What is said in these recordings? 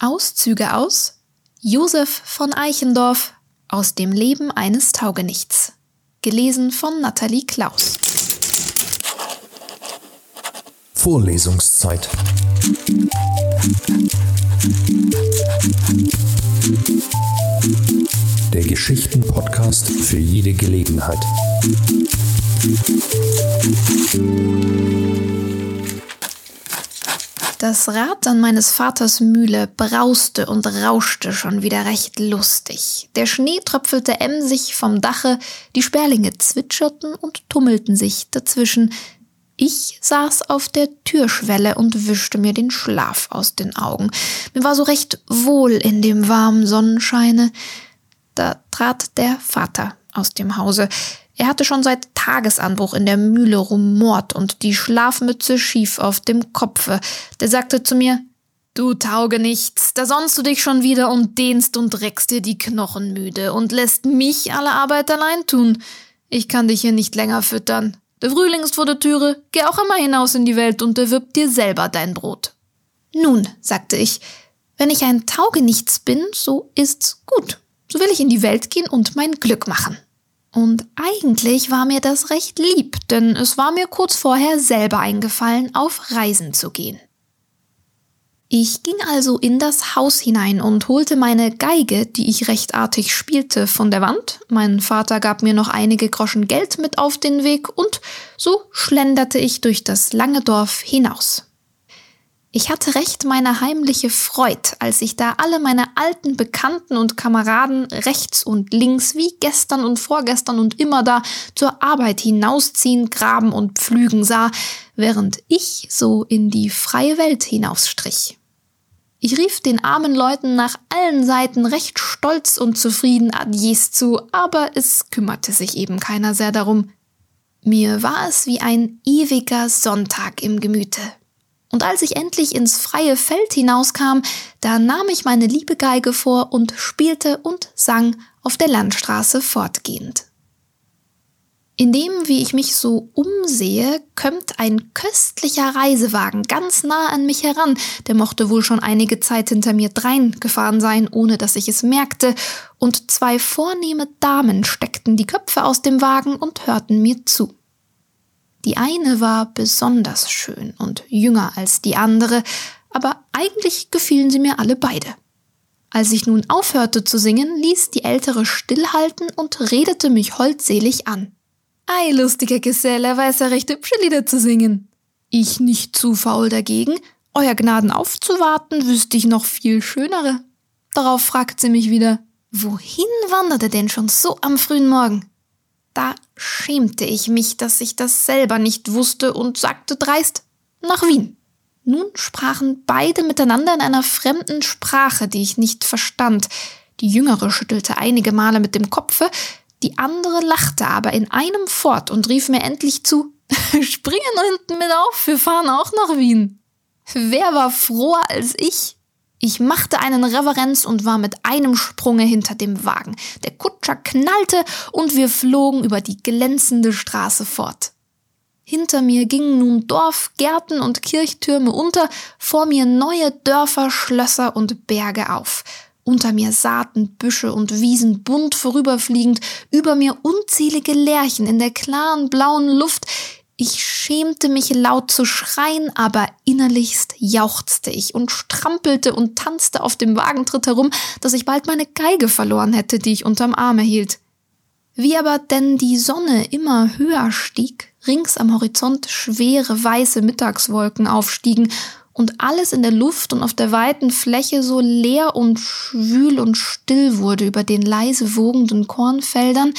Auszüge aus Josef von Eichendorff aus dem Leben eines Taugenichts. Gelesen von Nathalie Klaus. Vorlesungszeit. Der Geschichten-Podcast für jede Gelegenheit. Das Rad an meines Vaters Mühle brauste und rauschte schon wieder recht lustig. Der Schnee tröpfelte emsig vom Dache, die Sperlinge zwitscherten und tummelten sich dazwischen. Ich saß auf der Türschwelle und wischte mir den Schlaf aus den Augen. Mir war so recht wohl in dem warmen Sonnenscheine. Da trat der Vater aus dem Hause. Er hatte schon seit Tagesanbruch in der Mühle rumort und die Schlafmütze schief auf dem Kopfe. Der sagte zu mir, Du tauge nichts, da sonnst du dich schon wieder und dehnst und reckst dir die Knochen müde und lässt mich alle Arbeit allein tun. Ich kann dich hier nicht länger füttern. Der Frühling ist vor der Türe, geh auch immer hinaus in die Welt und erwirb dir selber dein Brot. Nun, sagte ich, wenn ich ein Taugenichts bin, so ist's gut. So will ich in die Welt gehen und mein Glück machen. Und eigentlich war mir das recht lieb, denn es war mir kurz vorher selber eingefallen, auf Reisen zu gehen. Ich ging also in das Haus hinein und holte meine Geige, die ich recht artig spielte, von der Wand. Mein Vater gab mir noch einige Groschen Geld mit auf den Weg und so schlenderte ich durch das lange Dorf hinaus. Ich hatte recht meine heimliche Freud, als ich da alle meine alten Bekannten und Kameraden rechts und links wie gestern und vorgestern und immer da zur Arbeit hinausziehen, graben und pflügen sah, während ich so in die freie Welt hinausstrich. Ich rief den armen Leuten nach allen Seiten recht stolz und zufrieden Adies zu, aber es kümmerte sich eben keiner sehr darum. Mir war es wie ein ewiger Sonntag im Gemüte. Und als ich endlich ins freie Feld hinauskam, da nahm ich meine liebe Geige vor und spielte und sang auf der Landstraße fortgehend. Indem, wie ich mich so umsehe, kömmt ein köstlicher Reisewagen ganz nah an mich heran, der mochte wohl schon einige Zeit hinter mir drein gefahren sein, ohne dass ich es merkte, und zwei vornehme Damen steckten die Köpfe aus dem Wagen und hörten mir zu. Die eine war besonders schön und jünger als die andere, aber eigentlich gefielen sie mir alle beide. Als ich nun aufhörte zu singen, ließ die ältere stillhalten und redete mich holdselig an. Ei, lustiger Geselle, weiß er recht hübsche Lieder zu singen. Ich nicht zu faul dagegen, euer Gnaden aufzuwarten, wüsste ich noch viel schönere. Darauf fragt sie mich wieder, wohin wanderte denn schon so am frühen Morgen? Da schämte ich mich, dass ich das selber nicht wusste und sagte dreist nach Wien. Nun sprachen beide miteinander in einer fremden Sprache, die ich nicht verstand. Die jüngere schüttelte einige Male mit dem Kopfe, die andere lachte aber in einem fort und rief mir endlich zu Springen hinten mit auf, wir fahren auch nach Wien. Wer war froher als ich? Ich machte einen Reverenz und war mit einem Sprunge hinter dem Wagen. Der Kutscher knallte und wir flogen über die glänzende Straße fort. Hinter mir gingen nun Dorf, Gärten und Kirchtürme unter, vor mir neue Dörfer, Schlösser und Berge auf. Unter mir Saaten, Büsche und Wiesen bunt vorüberfliegend, über mir unzählige Lerchen in der klaren blauen Luft, ich schämte mich laut zu schreien, aber innerlichst jauchzte ich und strampelte und tanzte auf dem Wagentritt herum, dass ich bald meine Geige verloren hätte, die ich unterm Arme hielt. Wie aber denn die Sonne immer höher stieg, rings am Horizont schwere weiße Mittagswolken aufstiegen und alles in der Luft und auf der weiten Fläche so leer und schwül und still wurde über den leise wogenden Kornfeldern,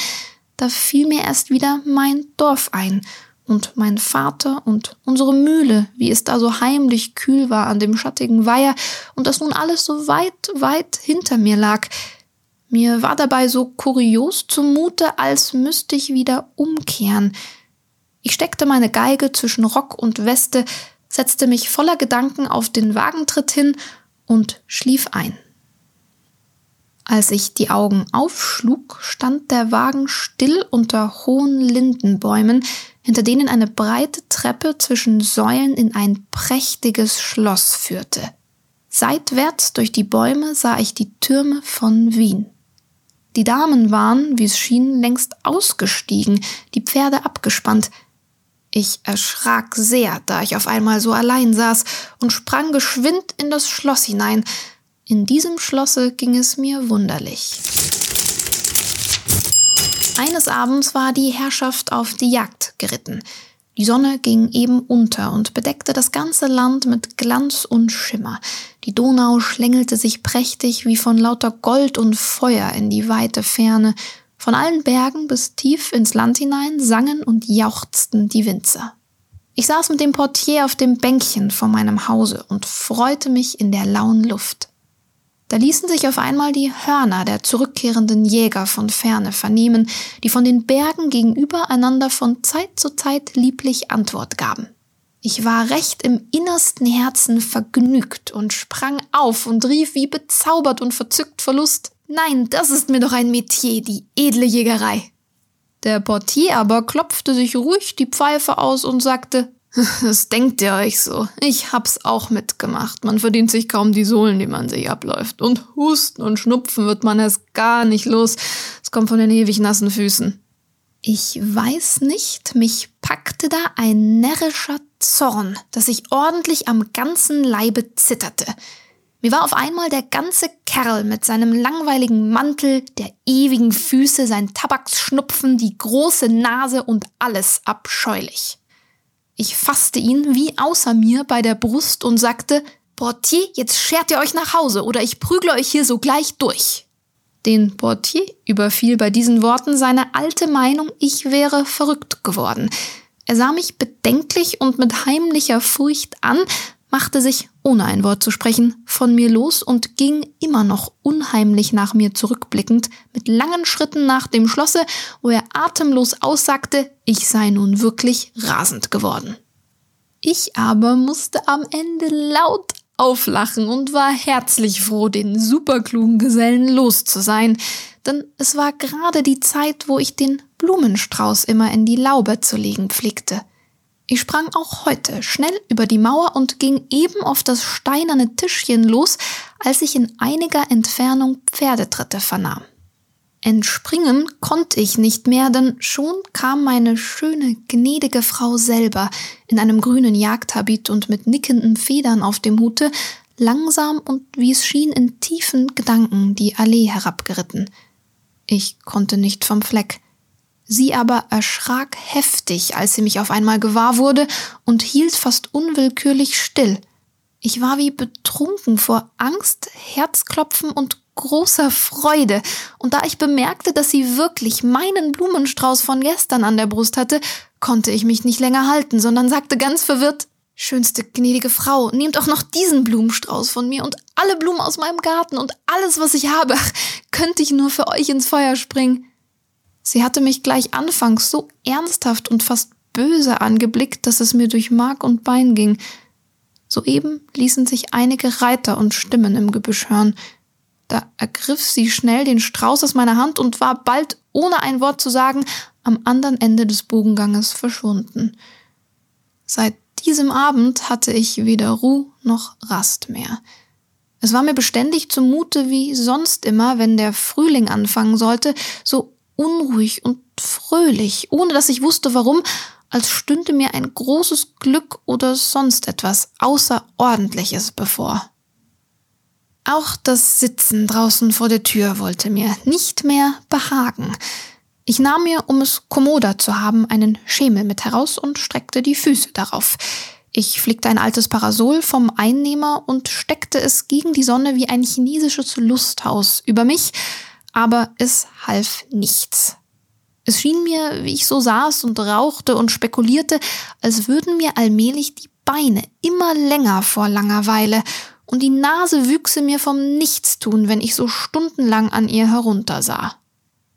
da fiel mir erst wieder mein Dorf ein und mein Vater und unsere Mühle, wie es da so heimlich kühl war an dem schattigen Weiher und das nun alles so weit, weit hinter mir lag. Mir war dabei so kurios zumute, als müsste ich wieder umkehren. Ich steckte meine Geige zwischen Rock und Weste, setzte mich voller Gedanken auf den Wagentritt hin und schlief ein. Als ich die Augen aufschlug, stand der Wagen still unter hohen Lindenbäumen, hinter denen eine breite Treppe zwischen Säulen in ein prächtiges Schloss führte. Seitwärts durch die Bäume sah ich die Türme von Wien. Die Damen waren, wie es schien, längst ausgestiegen, die Pferde abgespannt. Ich erschrak sehr, da ich auf einmal so allein saß und sprang geschwind in das Schloss hinein. In diesem Schlosse ging es mir wunderlich. Eines Abends war die Herrschaft auf die Jagd geritten. Die Sonne ging eben unter und bedeckte das ganze Land mit Glanz und Schimmer. Die Donau schlängelte sich prächtig wie von lauter Gold und Feuer in die weite Ferne. Von allen Bergen bis tief ins Land hinein sangen und jauchzten die Winzer. Ich saß mit dem Portier auf dem Bänkchen vor meinem Hause und freute mich in der lauen Luft. Da ließen sich auf einmal die Hörner der zurückkehrenden Jäger von ferne vernehmen, die von den Bergen gegenüber einander von Zeit zu Zeit lieblich Antwort gaben. Ich war recht im innersten Herzen vergnügt und sprang auf und rief wie bezaubert und verzückt vor Lust. Nein, das ist mir doch ein Metier, die edle Jägerei. Der Portier aber klopfte sich ruhig die Pfeife aus und sagte, das denkt ihr euch so. Ich hab's auch mitgemacht. Man verdient sich kaum die Sohlen, die man sich abläuft. Und Husten und Schnupfen wird man erst gar nicht los. Es kommt von den ewig nassen Füßen. Ich weiß nicht, mich packte da ein närrischer Zorn, dass ich ordentlich am ganzen Leibe zitterte. Mir war auf einmal der ganze Kerl mit seinem langweiligen Mantel, der ewigen Füße, sein Tabaksschnupfen, die große Nase und alles abscheulich. Ich fasste ihn wie außer mir bei der Brust und sagte, Portier, jetzt schert ihr euch nach Hause oder ich prügle euch hier sogleich durch. Den Portier überfiel bei diesen Worten seine alte Meinung, ich wäre verrückt geworden. Er sah mich bedenklich und mit heimlicher Furcht an, machte sich, ohne ein Wort zu sprechen, von mir los und ging immer noch unheimlich nach mir zurückblickend mit langen Schritten nach dem Schlosse, wo er atemlos aussagte, ich sei nun wirklich rasend geworden. Ich aber musste am Ende laut auflachen und war herzlich froh, den superklugen Gesellen los zu sein, denn es war gerade die Zeit, wo ich den Blumenstrauß immer in die Laube zu legen pflegte. Ich sprang auch heute schnell über die Mauer und ging eben auf das steinerne Tischchen los, als ich in einiger Entfernung Pferdetritte vernahm. Entspringen konnte ich nicht mehr, denn schon kam meine schöne, gnädige Frau selber in einem grünen Jagdhabit und mit nickenden Federn auf dem Hute, langsam und wie es schien in tiefen Gedanken die Allee herabgeritten. Ich konnte nicht vom Fleck. Sie aber erschrak heftig, als sie mich auf einmal gewahr wurde und hielt fast unwillkürlich still. Ich war wie betrunken vor Angst, Herzklopfen und großer Freude, und da ich bemerkte, dass sie wirklich meinen Blumenstrauß von gestern an der Brust hatte, konnte ich mich nicht länger halten, sondern sagte ganz verwirrt Schönste gnädige Frau, nehmt auch noch diesen Blumenstrauß von mir und alle Blumen aus meinem Garten und alles, was ich habe. Könnte ich nur für euch ins Feuer springen. Sie hatte mich gleich anfangs so ernsthaft und fast böse angeblickt, dass es mir durch Mark und Bein ging. Soeben ließen sich einige Reiter und Stimmen im Gebüsch hören. Da ergriff sie schnell den Strauß aus meiner Hand und war bald, ohne ein Wort zu sagen, am anderen Ende des Bogenganges verschwunden. Seit diesem Abend hatte ich weder Ruh noch Rast mehr. Es war mir beständig zumute wie sonst immer, wenn der Frühling anfangen sollte, so unruhig und fröhlich, ohne dass ich wusste warum, als stünde mir ein großes Glück oder sonst etwas Außerordentliches bevor. Auch das Sitzen draußen vor der Tür wollte mir nicht mehr behagen. Ich nahm mir, um es kommoder zu haben, einen Schemel mit heraus und streckte die Füße darauf. Ich flickte ein altes Parasol vom Einnehmer und steckte es gegen die Sonne wie ein chinesisches Lusthaus über mich, aber es half nichts. Es schien mir, wie ich so saß und rauchte und spekulierte, als würden mir allmählich die Beine immer länger vor Langeweile und die Nase wüchse mir vom Nichtstun, wenn ich so stundenlang an ihr heruntersah.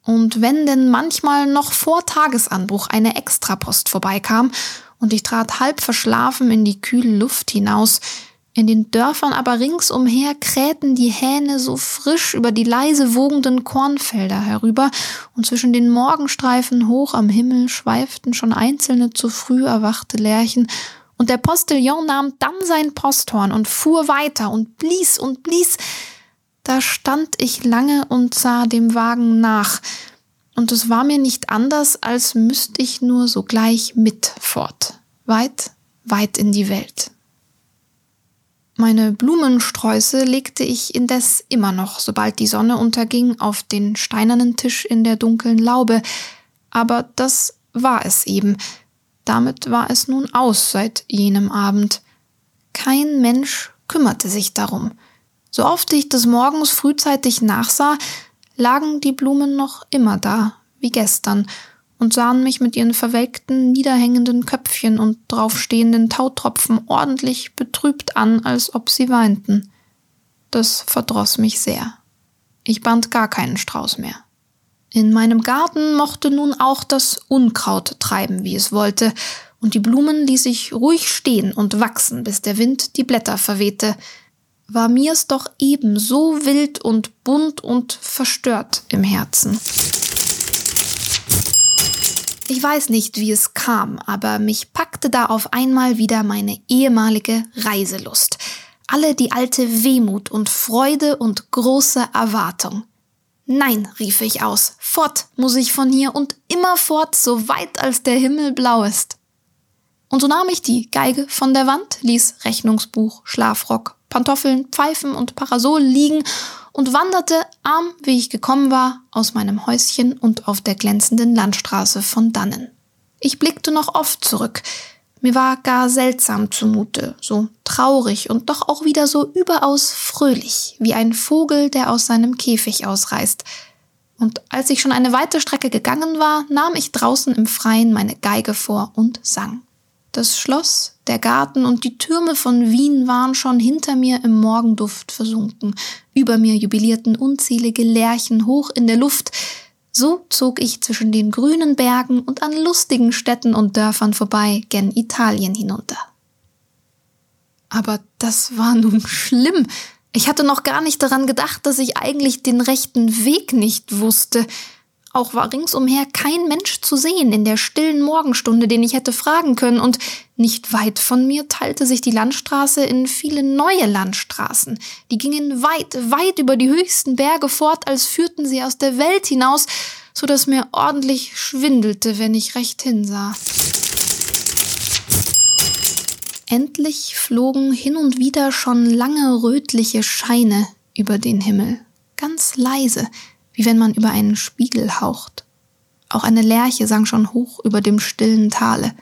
Und wenn denn manchmal noch vor Tagesanbruch eine Extrapost vorbeikam und ich trat halb verschlafen in die kühle Luft hinaus, in den Dörfern aber ringsumher krähten die Hähne so frisch über die leise wogenden Kornfelder herüber, und zwischen den Morgenstreifen hoch am Himmel schweiften schon einzelne zu früh erwachte Lerchen Und der Postillon nahm dann sein Posthorn und fuhr weiter und blies und blies. Da stand ich lange und sah dem Wagen nach, und es war mir nicht anders, als müsste ich nur sogleich mit fort, weit, weit in die Welt. Meine Blumensträuße legte ich indes immer noch, sobald die Sonne unterging, auf den steinernen Tisch in der dunklen Laube, aber das war es eben. Damit war es nun aus seit jenem Abend. Kein Mensch kümmerte sich darum. So oft ich des Morgens frühzeitig nachsah, lagen die Blumen noch immer da, wie gestern, und sahen mich mit ihren verwelkten, niederhängenden Köpfchen und draufstehenden Tautropfen ordentlich betrübt an, als ob sie weinten. Das verdroß mich sehr. Ich band gar keinen Strauß mehr. In meinem Garten mochte nun auch das Unkraut treiben, wie es wollte, und die Blumen ließ ich ruhig stehen und wachsen, bis der Wind die Blätter verwehte. War mir's doch eben so wild und bunt und verstört im Herzen. Ich weiß nicht, wie es kam, aber mich packte da auf einmal wieder meine ehemalige Reiselust. Alle die alte Wehmut und Freude und große Erwartung. Nein, rief ich aus, fort muss ich von hier und immer fort, so weit als der Himmel blau ist. Und so nahm ich die Geige von der Wand, ließ Rechnungsbuch, Schlafrock, Pantoffeln, Pfeifen und Parasol liegen und wanderte, arm wie ich gekommen war, aus meinem Häuschen und auf der glänzenden Landstraße von dannen. Ich blickte noch oft zurück. Mir war gar seltsam zumute, so traurig und doch auch wieder so überaus fröhlich, wie ein Vogel, der aus seinem Käfig ausreißt. Und als ich schon eine weite Strecke gegangen war, nahm ich draußen im Freien meine Geige vor und sang. Das Schloss, der Garten und die Türme von Wien waren schon hinter mir im Morgenduft versunken. Über mir jubilierten unzählige Lerchen hoch in der Luft. So zog ich zwischen den grünen Bergen und an lustigen Städten und Dörfern vorbei gen Italien hinunter. Aber das war nun schlimm. Ich hatte noch gar nicht daran gedacht, dass ich eigentlich den rechten Weg nicht wusste. Auch war ringsumher kein Mensch zu sehen in der stillen Morgenstunde, den ich hätte fragen können, und nicht weit von mir teilte sich die Landstraße in viele neue Landstraßen. Die gingen weit, weit über die höchsten Berge fort, als führten sie aus der Welt hinaus, so dass mir ordentlich schwindelte, wenn ich recht hinsah. Endlich flogen hin und wieder schon lange rötliche Scheine über den Himmel, ganz leise, wie wenn man über einen Spiegel haucht. Auch eine Lerche sang schon hoch über dem stillen Tale.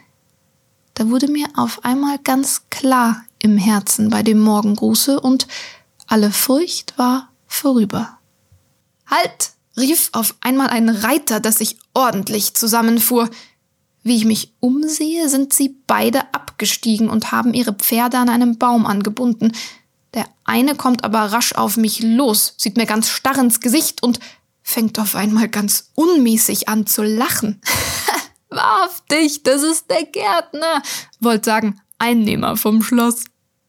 Da wurde mir auf einmal ganz klar im Herzen bei dem Morgengruße und alle Furcht war vorüber. Halt! rief auf einmal ein Reiter, dass ich ordentlich zusammenfuhr. Wie ich mich umsehe, sind sie beide abgestiegen und haben ihre Pferde an einem Baum angebunden. Der eine kommt aber rasch auf mich los, sieht mir ganz starr ins Gesicht und fängt auf einmal ganz unmäßig an zu lachen. Wahrhaftig, das ist der Gärtner, wollte sagen, Einnehmer vom Schloss.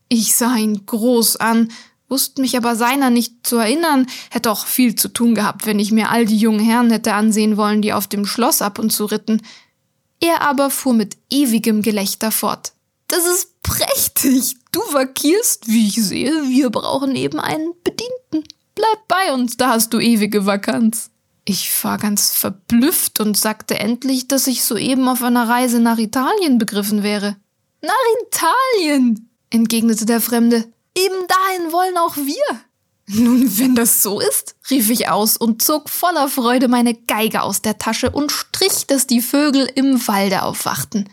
Ich sah ihn groß an, wusste mich aber seiner nicht zu erinnern, hätte auch viel zu tun gehabt, wenn ich mir all die jungen Herren hätte ansehen wollen, die auf dem Schloss ab und zu ritten. Er aber fuhr mit ewigem Gelächter fort. Das ist prächtig. Du vakierst, wie ich sehe, wir brauchen eben einen Bedienten. Bleib bei uns, da hast du ewige Vakanz. Ich war ganz verblüfft und sagte endlich, dass ich soeben auf einer Reise nach Italien begriffen wäre. Nach Italien, entgegnete der Fremde. Eben dahin wollen auch wir. Nun, wenn das so ist, rief ich aus und zog voller Freude meine Geige aus der Tasche und strich, dass die Vögel im Walde aufwachten.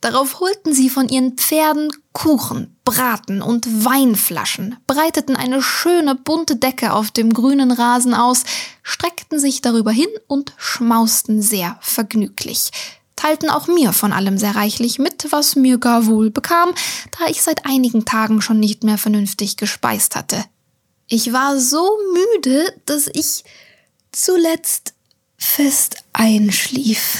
Darauf holten sie von ihren Pferden Kuchen, Braten und Weinflaschen, breiteten eine schöne bunte Decke auf dem grünen Rasen aus, streckten sich darüber hin und schmausten sehr vergnüglich, teilten auch mir von allem sehr reichlich mit, was mir gar wohl bekam, da ich seit einigen Tagen schon nicht mehr vernünftig gespeist hatte. Ich war so müde, dass ich zuletzt fest einschlief.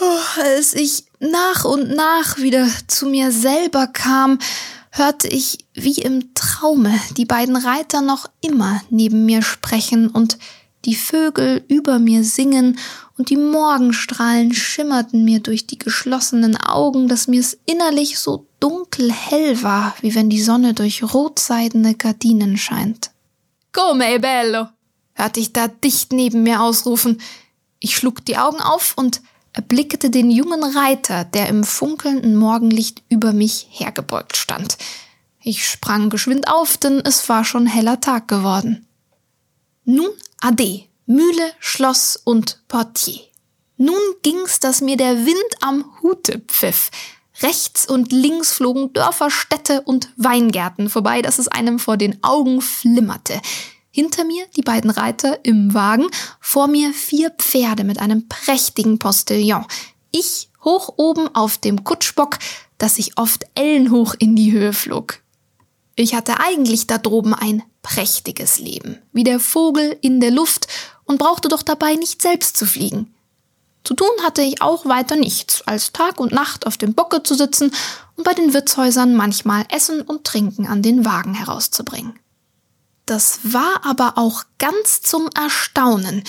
Oh, als ich nach und nach wieder zu mir selber kam, hörte ich wie im Traume die beiden Reiter noch immer neben mir sprechen und die Vögel über mir singen und die Morgenstrahlen schimmerten mir durch die geschlossenen Augen, dass mir es innerlich so dunkel hell war, wie wenn die Sonne durch rotseidene Gardinen scheint. Come bello! hörte ich da dicht neben mir ausrufen. Ich schlug die Augen auf und erblickte den jungen Reiter, der im funkelnden Morgenlicht über mich hergebeugt stand. Ich sprang geschwind auf, denn es war schon heller Tag geworden. Nun ade, Mühle, Schloss und Portier. Nun ging's, dass mir der Wind am Hute pfiff. Rechts und links flogen Dörfer, Städte und Weingärten vorbei, dass es einem vor den Augen flimmerte. Hinter mir die beiden Reiter im Wagen, vor mir vier Pferde mit einem prächtigen Postillon. Ich hoch oben auf dem Kutschbock, dass ich oft ellenhoch in die Höhe flog. Ich hatte eigentlich da droben ein prächtiges Leben, wie der Vogel in der Luft und brauchte doch dabei nicht selbst zu fliegen. Zu tun hatte ich auch weiter nichts, als Tag und Nacht auf dem Bocke zu sitzen und bei den Wirtshäusern manchmal Essen und Trinken an den Wagen herauszubringen. Das war aber auch ganz zum Erstaunen.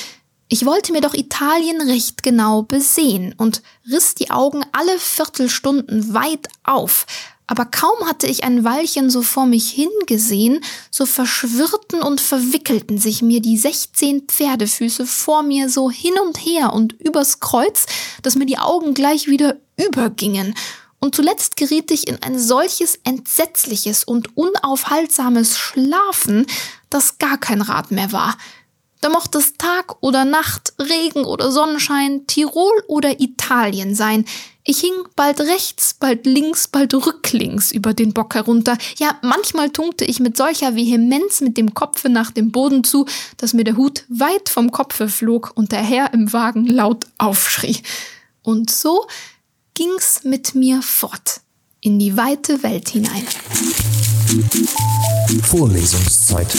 Ich wollte mir doch Italien recht genau besehen und riss die Augen alle Viertelstunden weit auf, aber kaum hatte ich ein Weilchen so vor mich hingesehen, so verschwirrten und verwickelten sich mir die sechzehn Pferdefüße vor mir so hin und her und übers Kreuz, dass mir die Augen gleich wieder übergingen. Und zuletzt geriet ich in ein solches entsetzliches und unaufhaltsames Schlafen, dass gar kein Rat mehr war. Da mochte es Tag oder Nacht, Regen oder Sonnenschein, Tirol oder Italien sein. Ich hing bald rechts, bald links, bald rücklings über den Bock herunter. Ja, manchmal tunkte ich mit solcher Vehemenz mit dem Kopfe nach dem Boden zu, dass mir der Hut weit vom Kopfe flog und der Herr im Wagen laut aufschrie. Und so ging's mit mir fort in die weite Welt hinein. Vorlesungszeit.